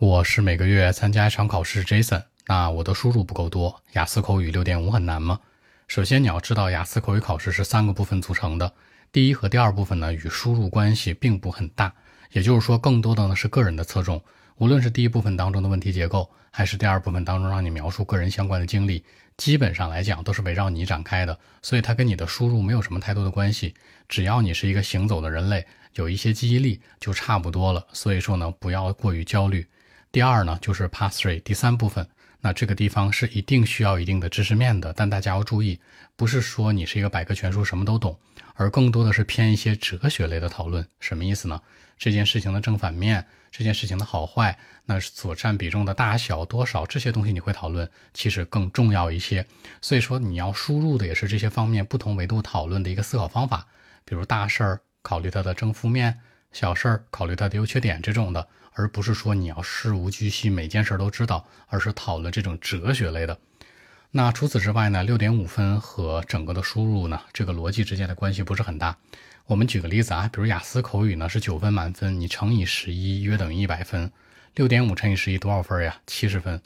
我是每个月参加一场考试，Jason。那我的输入不够多，雅思口语六点五很难吗？首先你要知道，雅思口语考试是三个部分组成的，第一和第二部分呢与输入关系并不很大，也就是说，更多的呢是个人的侧重。无论是第一部分当中的问题结构，还是第二部分当中让你描述个人相关的经历，基本上来讲都是围绕你展开的，所以它跟你的输入没有什么太多的关系。只要你是一个行走的人类，有一些记忆力就差不多了。所以说呢，不要过于焦虑。第二呢，就是 Part Three 第三部分，那这个地方是一定需要一定的知识面的，但大家要注意，不是说你是一个百科全书什么都懂，而更多的是偏一些哲学类的讨论。什么意思呢？这件事情的正反面，这件事情的好坏，那所占比重的大小多少，这些东西你会讨论，其实更重要一些。所以说你要输入的也是这些方面不同维度讨论的一个思考方法，比如大事儿考虑它的正负面，小事儿考虑它的优缺点这种的。而不是说你要事无巨细，每件事都知道，而是讨论这种哲学类的。那除此之外呢，六点五分和整个的输入呢，这个逻辑之间的关系不是很大。我们举个例子啊，比如雅思口语呢是九分满分，你乘以十一约等于一百分，六点五乘以十一多少分呀？七十分。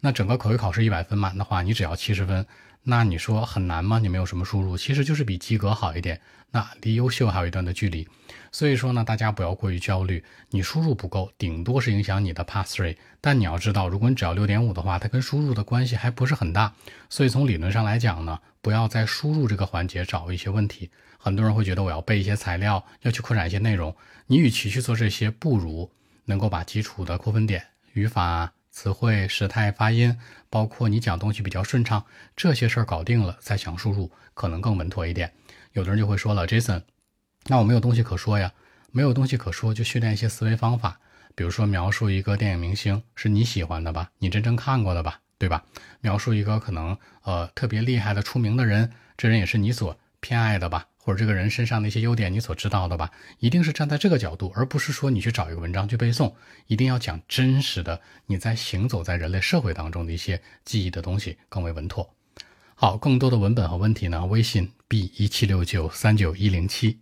那整个口语考试一百分满的话，你只要七十分。那你说很难吗？你没有什么输入，其实就是比及格好一点。那离优秀还有一段的距离，所以说呢，大家不要过于焦虑。你输入不够，顶多是影响你的 pass rate。但你要知道，如果你只要六点五的话，它跟输入的关系还不是很大。所以从理论上来讲呢，不要在输入这个环节找一些问题。很多人会觉得我要背一些材料，要去扩展一些内容。你与其去做这些，不如能够把基础的扣分点、语法。词汇、时态、发音，包括你讲东西比较顺畅，这些事儿搞定了，再想输入可能更稳妥一点。有的人就会说了，Jason，那我没有东西可说呀，没有东西可说，就训练一些思维方法，比如说描述一个电影明星是你喜欢的吧，你真正看过的吧，对吧？描述一个可能呃特别厉害的出名的人，这人也是你所偏爱的吧？或者这个人身上的一些优点，你所知道的吧，一定是站在这个角度，而不是说你去找一个文章去背诵，一定要讲真实的，你在行走在人类社会当中的一些记忆的东西更为稳妥。好，更多的文本和问题呢，微信 b 一七六九三九一零七。